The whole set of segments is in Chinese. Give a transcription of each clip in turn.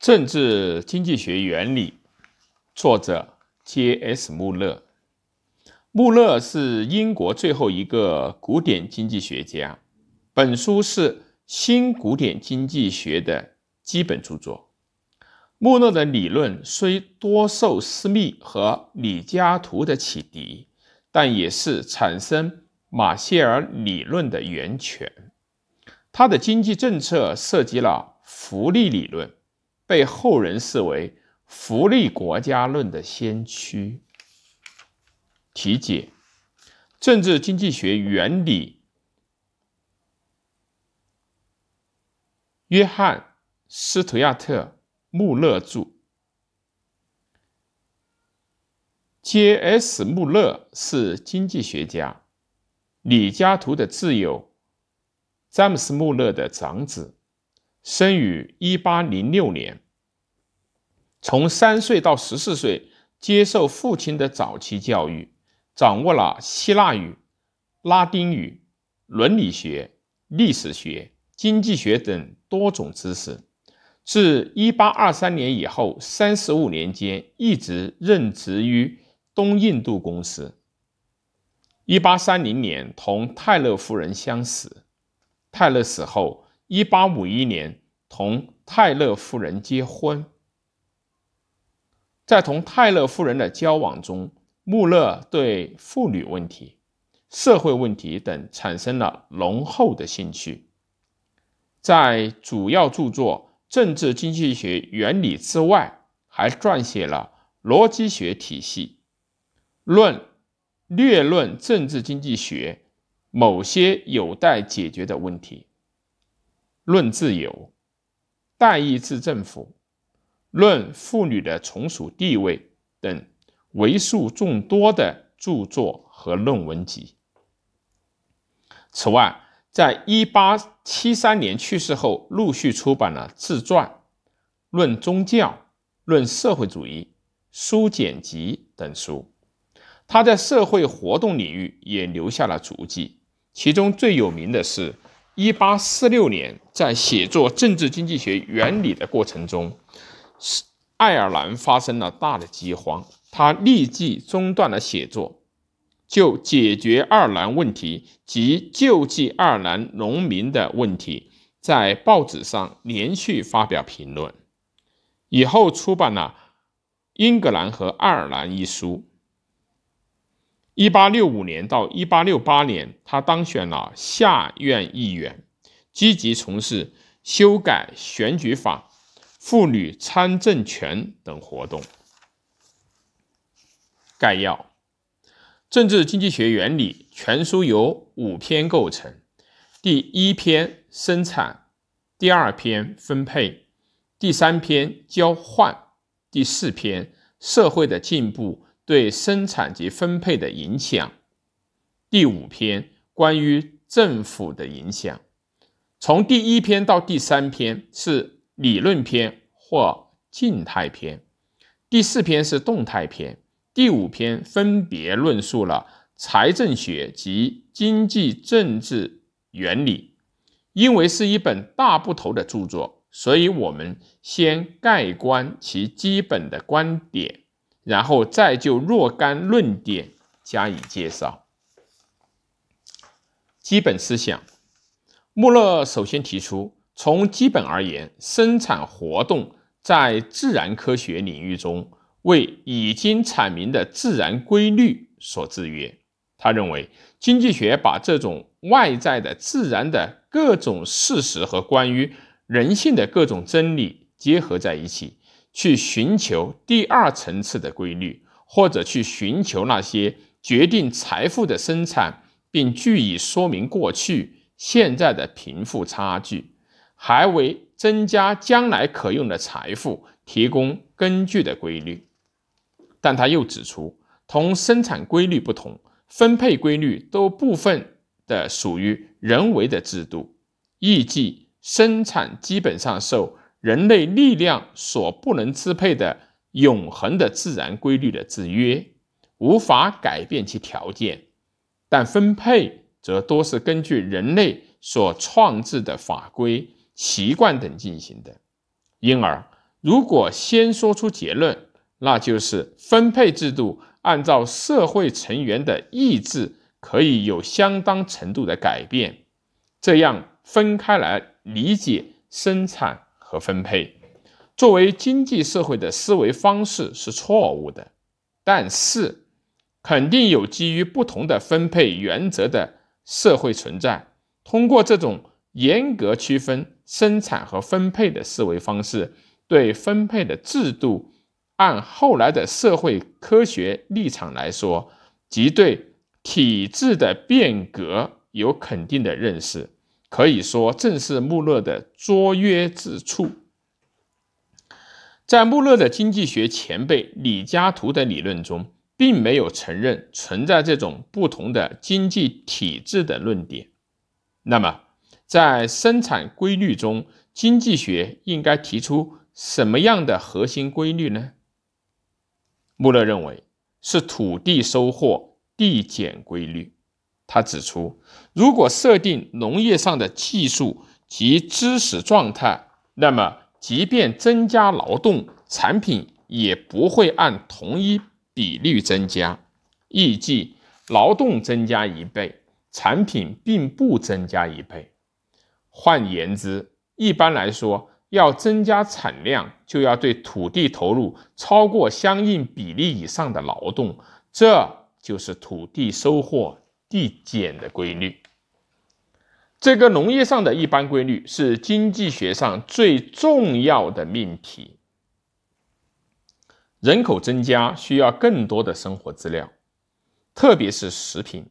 政治经济学原理，作者 J.S. 穆勒。穆勒是英国最后一个古典经济学家。本书是新古典经济学的基本著作。穆勒的理论虽多受斯密和李嘉图的启迪，但也是产生马歇尔理论的源泉。他的经济政策涉及了福利理论。被后人视为福利国家论的先驱。题解：政治经济学原理，约翰·斯图亚特·穆勒著。J.S. 穆勒是经济学家，李嘉图的挚友，詹姆斯·穆勒的长子。生于一八零六年，从三岁到十四岁接受父亲的早期教育，掌握了希腊语、拉丁语、伦理学、历史学、经济学等多种知识。自一八二三年以后，三十五年间一直任职于东印度公司。一八三零年同泰勒夫人相识，泰勒死后。一八五一年，同泰勒夫人结婚。在同泰勒夫人的交往中，穆勒对妇女问题、社会问题等产生了浓厚的兴趣。在主要著作《政治经济学原理》之外，还撰写了《逻辑学体系论》《略论政治经济学》某些有待解决的问题。论自由、代议制政府、论妇女的从属地位等为数众多的著作和论文集。此外，在一八七三年去世后，陆续出版了自传《论宗教》《论社会主义》《书简集》等书。他在社会活动领域也留下了足迹，其中最有名的是。一八四六年，在写作《政治经济学原理》的过程中，爱尔兰发生了大的饥荒，他立即中断了写作，就解决爱尔兰问题及救济爱尔兰农民的问题，在报纸上连续发表评论，以后出版了《英格兰和爱尔兰》一书。一八六五年到一八六八年，他当选了下院议员，积极从事修改选举法、妇女参政权等活动。概要：政治经济学原理全书由五篇构成，第一篇生产，第二篇分配，第三篇交换，第四篇社会的进步。对生产及分配的影响。第五篇关于政府的影响，从第一篇到第三篇是理论篇或静态篇，第四篇是动态篇，第五篇分别论述了财政学及经济政治原理。因为是一本大部头的著作，所以我们先概观其基本的观点。然后再就若干论点加以介绍。基本思想，穆勒首先提出，从基本而言，生产活动在自然科学领域中为已经阐明的自然规律所制约。他认为，经济学把这种外在的自然的各种事实和关于人性的各种真理结合在一起。去寻求第二层次的规律，或者去寻求那些决定财富的生产，并据以说明过去、现在的贫富差距，还为增加将来可用的财富提供根据的规律。但他又指出，同生产规律不同，分配规律都部分的属于人为的制度，意即生产基本上受。人类力量所不能支配的永恒的自然规律的制约，无法改变其条件；但分配则多是根据人类所创制的法规、习惯等进行的。因而，如果先说出结论，那就是分配制度按照社会成员的意志可以有相当程度的改变，这样分开来理解生产和分配。作为经济社会的思维方式是错误的，但是肯定有基于不同的分配原则的社会存在。通过这种严格区分生产和分配的思维方式，对分配的制度，按后来的社会科学立场来说，即对体制的变革有肯定的认识，可以说正是穆勒的卓越之处。在穆勒的经济学前辈李嘉图的理论中，并没有承认存在这种不同的经济体制的论点。那么，在生产规律中，经济学应该提出什么样的核心规律呢？穆勒认为是土地收获递减规律。他指出，如果设定农业上的技术及知识状态，那么即便增加劳动，产品也不会按同一比率增加。预计劳动增加一倍，产品并不增加一倍。换言之，一般来说，要增加产量，就要对土地投入超过相应比例以上的劳动，这就是土地收获递减的规律。这个农业上的一般规律是经济学上最重要的命题。人口增加需要更多的生活资料，特别是食品。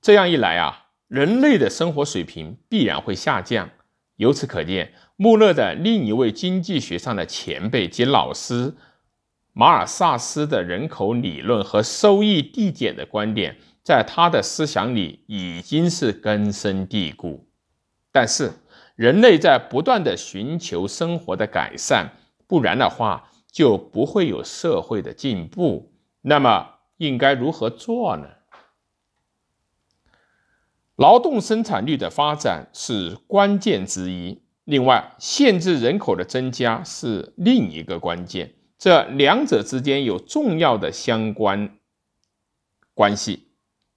这样一来啊，人类的生活水平必然会下降。由此可见，穆勒的另一位经济学上的前辈及老师马尔萨斯的人口理论和收益递减的观点。在他的思想里已经是根深蒂固，但是人类在不断的寻求生活的改善，不然的话就不会有社会的进步。那么应该如何做呢？劳动生产率的发展是关键之一，另外限制人口的增加是另一个关键，这两者之间有重要的相关关系。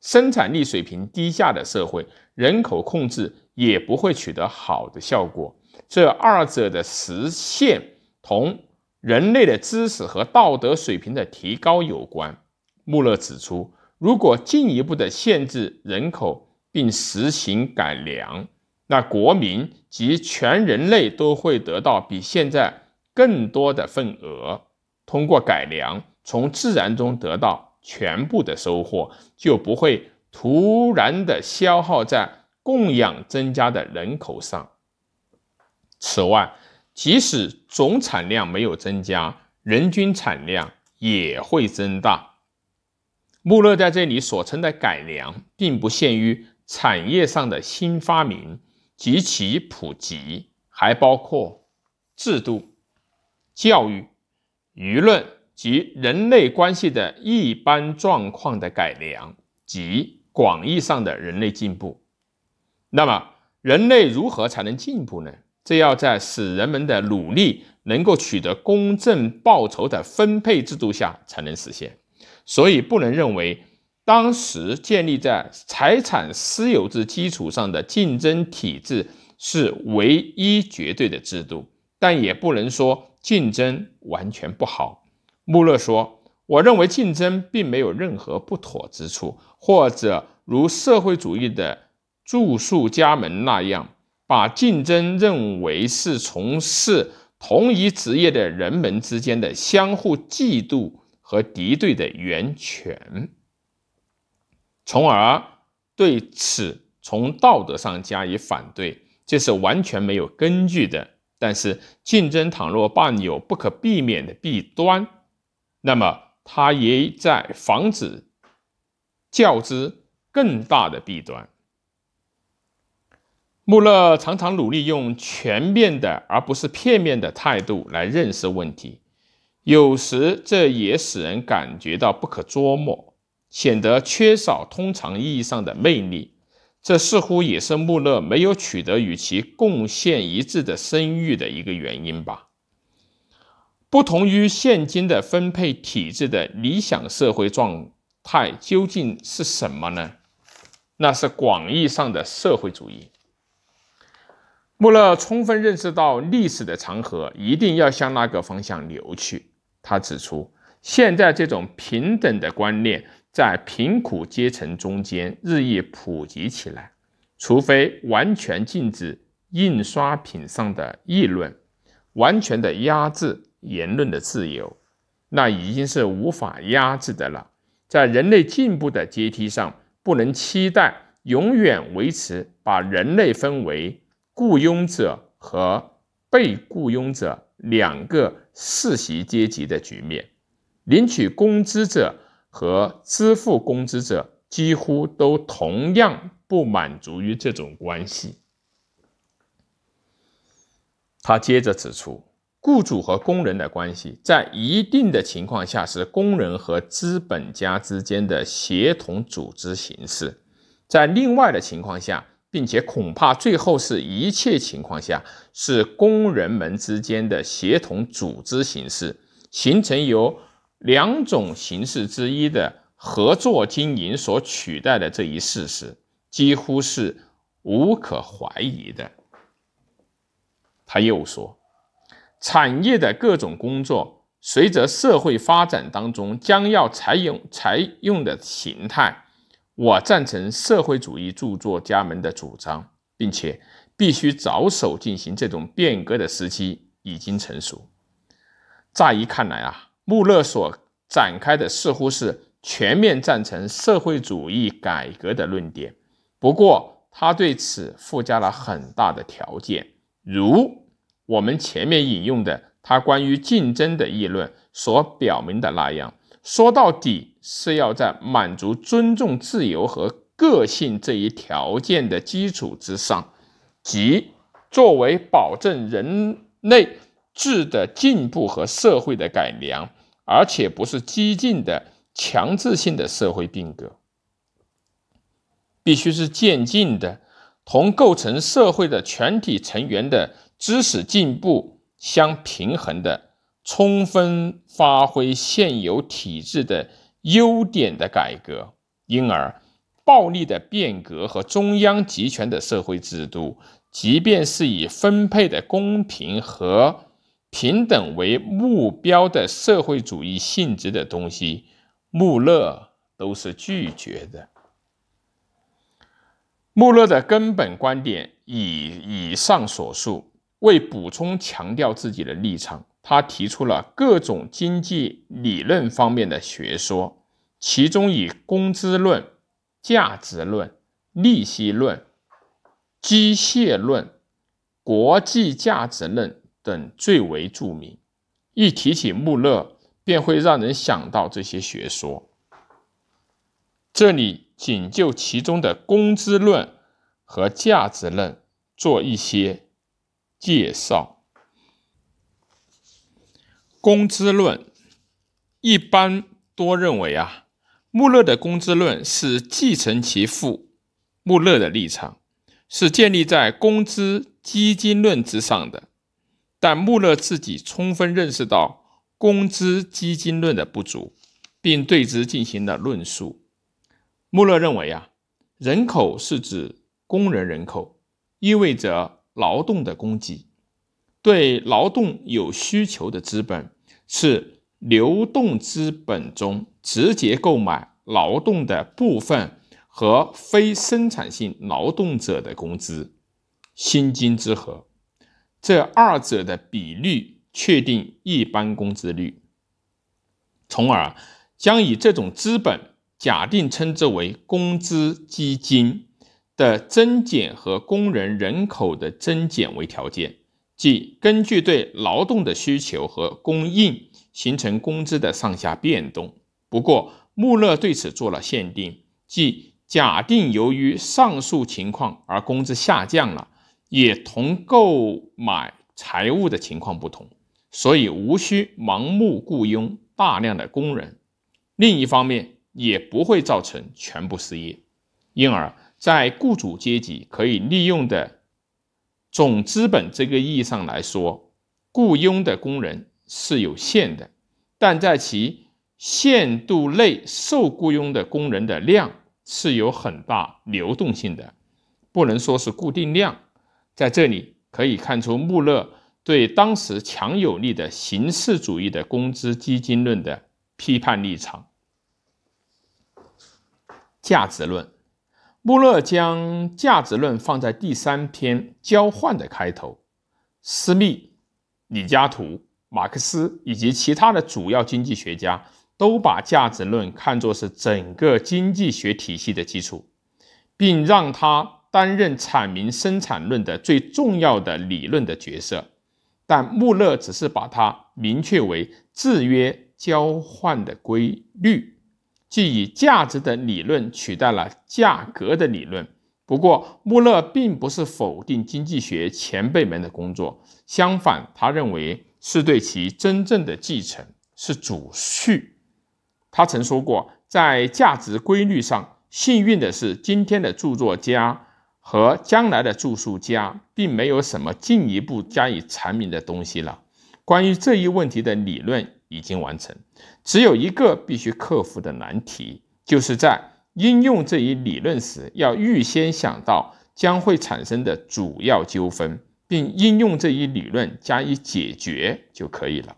生产力水平低下的社会，人口控制也不会取得好的效果。这二者的实现同人类的知识和道德水平的提高有关。穆勒指出，如果进一步的限制人口并实行改良，那国民及全人类都会得到比现在更多的份额。通过改良，从自然中得到。全部的收获就不会突然的消耗在供养增加的人口上。此外，即使总产量没有增加，人均产量也会增大。穆勒在这里所称的改良，并不限于产业上的新发明及其普及，还包括制度、教育、舆论。及人类关系的一般状况的改良及广义上的人类进步。那么，人类如何才能进步呢？这要在使人们的努力能够取得公正报酬的分配制度下才能实现。所以，不能认为当时建立在财产私有制基础上的竞争体制是唯一绝对的制度，但也不能说竞争完全不好。穆勒说：“我认为竞争并没有任何不妥之处，或者如社会主义的著述家们那样，把竞争认为是从事同一职业的人们之间的相互嫉妒和敌对的源泉，从而对此从道德上加以反对，这是完全没有根据的。但是，竞争倘若伴有不可避免的弊端，那么，它也在防止较之更大的弊端。穆勒常常努力用全面的而不是片面的态度来认识问题，有时这也使人感觉到不可捉摸，显得缺少通常意义上的魅力。这似乎也是穆勒没有取得与其贡献一致的声誉的一个原因吧。不同于现今的分配体制的理想社会状态究竟是什么呢？那是广义上的社会主义。穆勒充分认识到历史的长河一定要向那个方向流去。他指出，现在这种平等的观念在贫苦阶层中间日益普及起来，除非完全禁止印刷品上的议论，完全的压制言论的自由，那已经是无法压制的了。在人类进步的阶梯上。不能期待永远维持把人类分为雇佣者和被雇佣者两个世袭阶级的局面。领取工资者和支付工资者几乎都同样不满足于这种关系。他接着指出，雇主和工人的关系在一定的情况下是工人和资本家之间的协同组织形式，在另外的情况下，并且恐怕最后是一切情况下是工人们之间的协同组织形式，形成由两种形式之一的合作经营所取代的这一事实，几乎是无可怀疑的。他又说。产业的各种工作，随着社会发展当中将要采用采用的形态，我赞成社会主义著作家们的主张，并且必须着手进行这种变革的时期已经成熟。乍一看来啊，穆勒所展开的似乎是全面赞成社会主义改革的论点，不过他对此附加了很大的条件，如。我们前面引用的他关于竞争的议论所表明的那样，说到底是要在满足尊重自由和个性这一条件的基础之上，即作为保证人类质的进步和社会的改良，而且不是激进的强制性的社会变革，必须是渐进的，同构成社会的全体成员的。知识进步相平衡的，充分发挥现有体制的优点的改革，因而暴力的变革和中央集权的社会制度，即便是以分配的公平和平等为目标的社会主义性质的东西，穆勒都是拒绝的。穆勒的根本观点以以上所述。为补充强调自己的立场，他提出了各种经济理论方面的学说，其中以工资论、价值论、利息论、机械论、国际价值论等最为著名。一提起穆勒，便会让人想到这些学说。这里仅就其中的工资论和价值论做一些。介绍工资论，一般多认为啊，穆勒的工资论是继承其父穆勒的立场，是建立在工资基金论之上的。但穆勒自己充分认识到工资基金论的不足，并对之进行了论述。穆勒认为啊，人口是指工人人口，意味着。劳动的供给，对劳动有需求的资本是流动资本中直接购买劳动的部分和非生产性劳动者的工资，薪金之和，这二者的比率确定一般工资率，从而将以这种资本假定称之为工资基金。的增减和工人人口的增减为条件，即根据对劳动的需求和供应形成工资的上下变动。不过，穆勒对此做了限定，即假定由于上述情况而工资下降了，也同购买财物的情况不同，所以无需盲目雇佣大量的工人。另一方面，也不会造成全部失业，因而。在雇主阶级可以利用的总资本这个意义上来说，雇佣的工人是有限的，但在其限度内受雇佣的工人的量是有很大流动性的，不能说是固定量。在这里可以看出穆勒对当时强有力的形式主义的工资基金论的批判立场。价值论，穆勒将价值论放在第三篇交换的开头。斯密、李嘉图、马克思以及其他的主要经济学家都把价值论看作是整个经济学体系的基础，并让它担任阐明生产论的最重要的理论的角色。但穆勒只是把它明确为制约交换的规律。即以价值的理论取代了价格的理论。不过，穆勒并不是否定经济学前辈们的工作，相反，他认为是对其真正的继承，是主序。他曾说过，在价值规律上，幸运的是，今天的著作家和将来的著述家并没有什么进一步加以阐明的东西了。关于这一问题的理论。已经完成，只有一个必须克服的难题，就是在应用这一理论时，要预先想到将会产生的主要纠纷，并应用这一理论加以解决就可以了。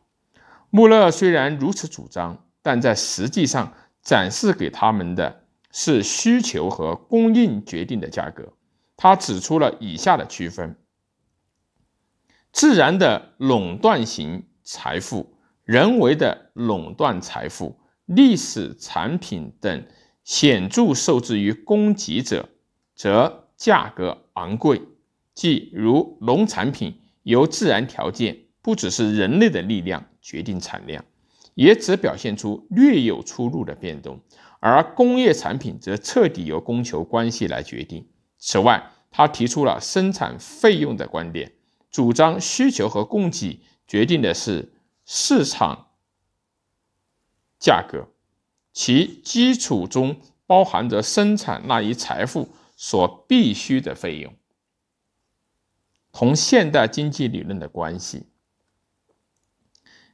穆勒虽然如此主张，但在实际上展示给他们的是需求和供应决定的价格。他指出了以下的区分：自然的垄断型财富。人为的垄断财富、历史产品等显著受制于供给者，则价格昂贵。即如农产品由自然条件，不只是人类的力量决定产量，也只表现出略有出入的变动；而工业产品则彻底由供求关系来决定。此外，他提出了生产费用的观点，主张需求和供给决定的是。市场价格，其基础中包含着生产那一财富所必须的费用。同现代经济理论的关系，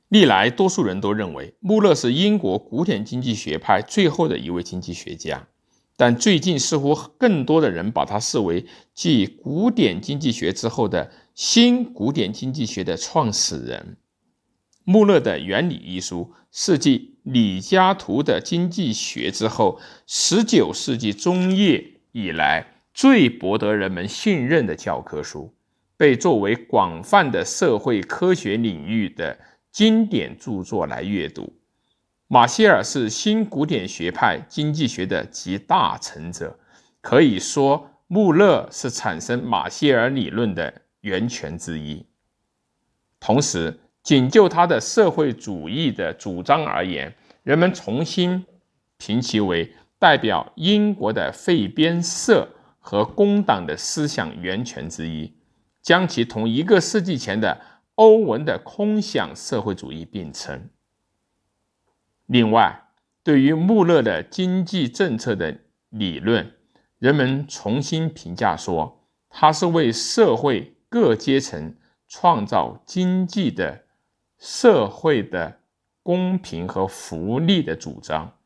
历来多数人都认为穆勒是英国古典经济学派最后的一位经济学家，但最近似乎更多的人把他视为继古典经济学之后的新古典经济学的创始人。穆勒的《原理》一书是继李嘉图的经济学之后，十九世纪中叶以来最博得人们信任的教科书，被作为广泛的社会科学领域的经典著作来阅读。马歇尔是新古典学派经济学的集大成者，可以说穆勒是产生马歇尔理论的源泉之一。同时，仅就他的社会主义的主张而言，人们重新评其为代表英国的废边社和工党的思想源泉之一，将其同一个世纪前的欧文的空想社会主义并称。另外，对于穆勒的经济政策的理论，人们重新评价说，他是为社会各阶层创造经济的。社会的公平和福利的主张，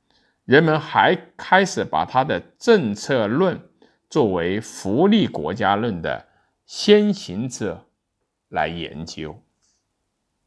人们还开始把他的政策论作为福利国家论的先行者来研究。